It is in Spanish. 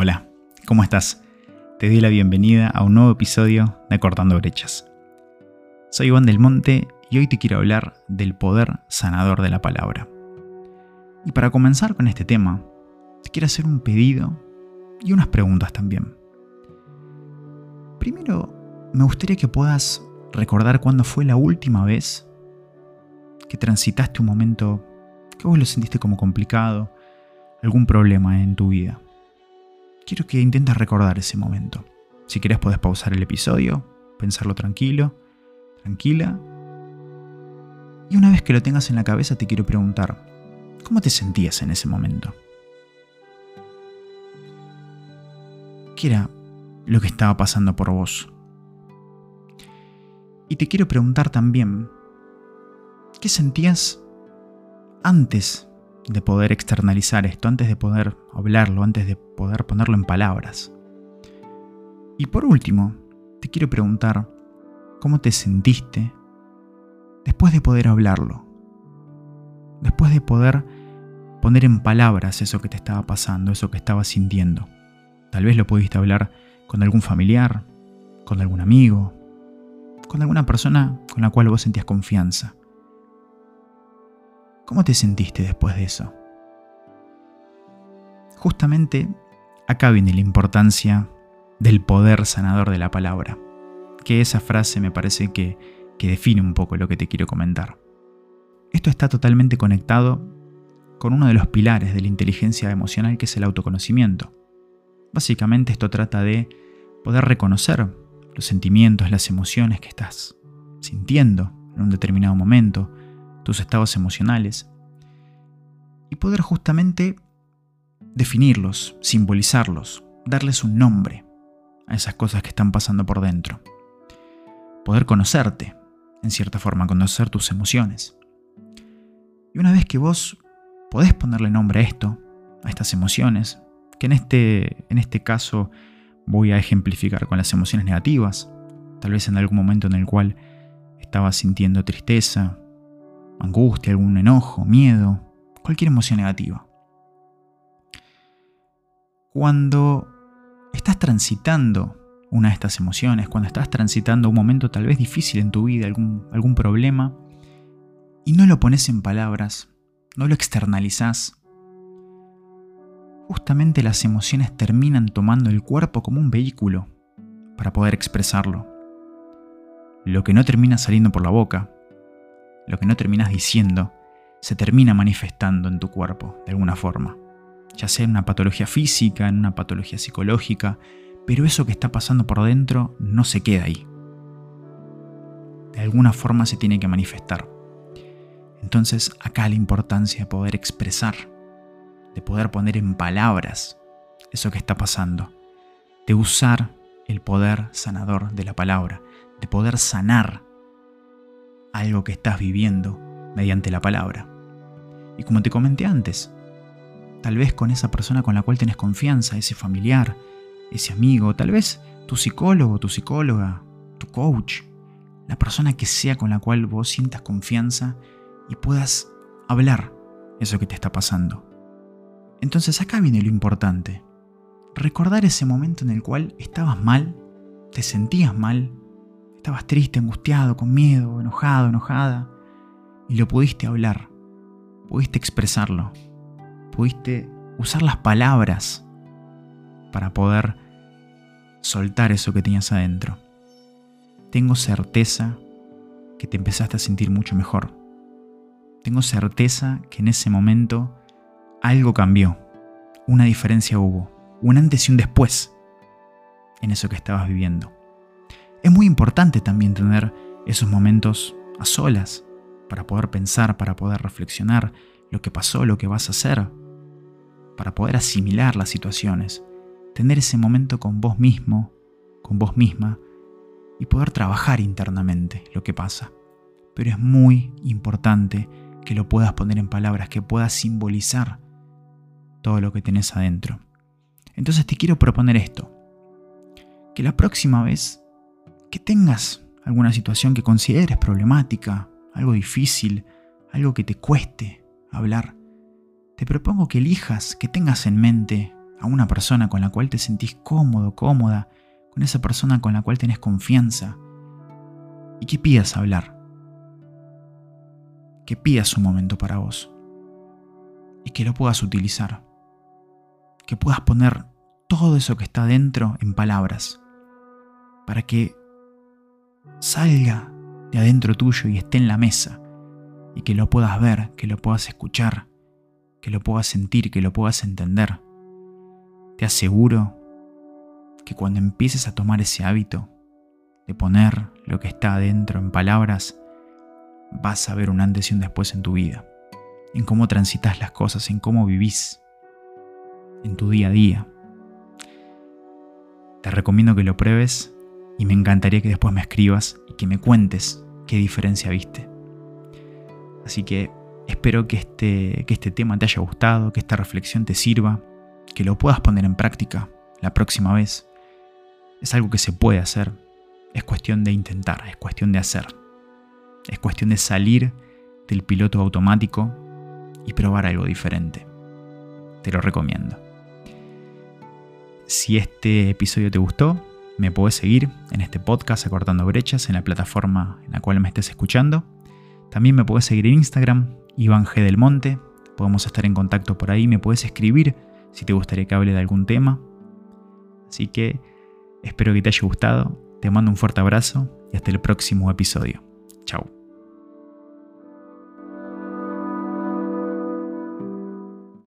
Hola, ¿cómo estás? Te doy la bienvenida a un nuevo episodio de Cortando Brechas. Soy Iván del Monte y hoy te quiero hablar del poder sanador de la palabra. Y para comenzar con este tema, te quiero hacer un pedido y unas preguntas también. Primero, me gustaría que puedas recordar cuándo fue la última vez que transitaste un momento que vos lo sentiste como complicado, algún problema en tu vida. Quiero que intentes recordar ese momento. Si quieres puedes pausar el episodio, pensarlo tranquilo, tranquila. Y una vez que lo tengas en la cabeza te quiero preguntar, ¿cómo te sentías en ese momento? ¿Qué era lo que estaba pasando por vos? Y te quiero preguntar también, ¿qué sentías antes de poder externalizar esto, antes de poder hablarlo, antes de poder ponerlo en palabras? Y por último, te quiero preguntar, ¿cómo te sentiste después de poder hablarlo? Después de poder poner en palabras eso que te estaba pasando, eso que estabas sintiendo. Tal vez lo pudiste hablar con algún familiar, con algún amigo, con alguna persona con la cual vos sentías confianza. ¿Cómo te sentiste después de eso? Justamente acá viene la importancia del poder sanador de la palabra, que esa frase me parece que, que define un poco lo que te quiero comentar. Esto está totalmente conectado con uno de los pilares de la inteligencia emocional que es el autoconocimiento. Básicamente esto trata de poder reconocer los sentimientos, las emociones que estás sintiendo en un determinado momento, tus estados emocionales, y poder justamente definirlos, simbolizarlos, darles un nombre a esas cosas que están pasando por dentro. Poder conocerte, en cierta forma, conocer tus emociones. Y una vez que vos podés ponerle nombre a esto, a estas emociones, que en este, en este caso voy a ejemplificar con las emociones negativas, tal vez en algún momento en el cual estaba sintiendo tristeza, angustia, algún enojo, miedo, cualquier emoción negativa. Cuando estás transitando una de estas emociones, cuando estás transitando un momento tal vez difícil en tu vida, algún, algún problema, y no lo pones en palabras, no lo externalizás, justamente las emociones terminan tomando el cuerpo como un vehículo para poder expresarlo. Lo que no termina saliendo por la boca, lo que no terminas diciendo, se termina manifestando en tu cuerpo de alguna forma, ya sea en una patología física, en una patología psicológica, pero eso que está pasando por dentro no se queda ahí. De alguna forma se tiene que manifestar. Entonces acá la importancia de poder expresar de poder poner en palabras eso que está pasando, de usar el poder sanador de la palabra, de poder sanar algo que estás viviendo mediante la palabra. Y como te comenté antes, tal vez con esa persona con la cual tienes confianza, ese familiar, ese amigo, tal vez tu psicólogo, tu psicóloga, tu coach, la persona que sea con la cual vos sientas confianza y puedas hablar eso que te está pasando. Entonces acá viene lo importante. Recordar ese momento en el cual estabas mal, te sentías mal, estabas triste, angustiado, con miedo, enojado, enojada, y lo pudiste hablar, pudiste expresarlo, pudiste usar las palabras para poder soltar eso que tenías adentro. Tengo certeza que te empezaste a sentir mucho mejor. Tengo certeza que en ese momento algo cambió, una diferencia hubo, un antes y un después en eso que estabas viviendo. Es muy importante también tener esos momentos a solas para poder pensar, para poder reflexionar lo que pasó, lo que vas a hacer, para poder asimilar las situaciones, tener ese momento con vos mismo, con vos misma y poder trabajar internamente lo que pasa. Pero es muy importante que lo puedas poner en palabras, que puedas simbolizar todo lo que tenés adentro. Entonces te quiero proponer esto. Que la próxima vez que tengas alguna situación que consideres problemática, algo difícil, algo que te cueste hablar, te propongo que elijas, que tengas en mente a una persona con la cual te sentís cómodo, cómoda, con esa persona con la cual tenés confianza, y que pidas hablar. Que pidas un momento para vos. Y que lo puedas utilizar. Que puedas poner todo eso que está dentro en palabras. Para que salga de adentro tuyo y esté en la mesa. Y que lo puedas ver, que lo puedas escuchar, que lo puedas sentir, que lo puedas entender. Te aseguro que cuando empieces a tomar ese hábito de poner lo que está adentro en palabras, vas a ver un antes y un después en tu vida, en cómo transitas las cosas, en cómo vivís, en tu día a día. Te recomiendo que lo pruebes y me encantaría que después me escribas y que me cuentes qué diferencia viste. Así que espero que este, que este tema te haya gustado, que esta reflexión te sirva, que lo puedas poner en práctica la próxima vez. Es algo que se puede hacer, es cuestión de intentar, es cuestión de hacer. Es cuestión de salir del piloto automático y probar algo diferente. Te lo recomiendo. Si este episodio te gustó, me puedes seguir en este podcast Acortando Brechas en la plataforma en la cual me estés escuchando. También me puedes seguir en Instagram, Iván G. del Monte. Podemos estar en contacto por ahí. Me puedes escribir si te gustaría que hable de algún tema. Así que espero que te haya gustado. Te mando un fuerte abrazo y hasta el próximo episodio. Chao.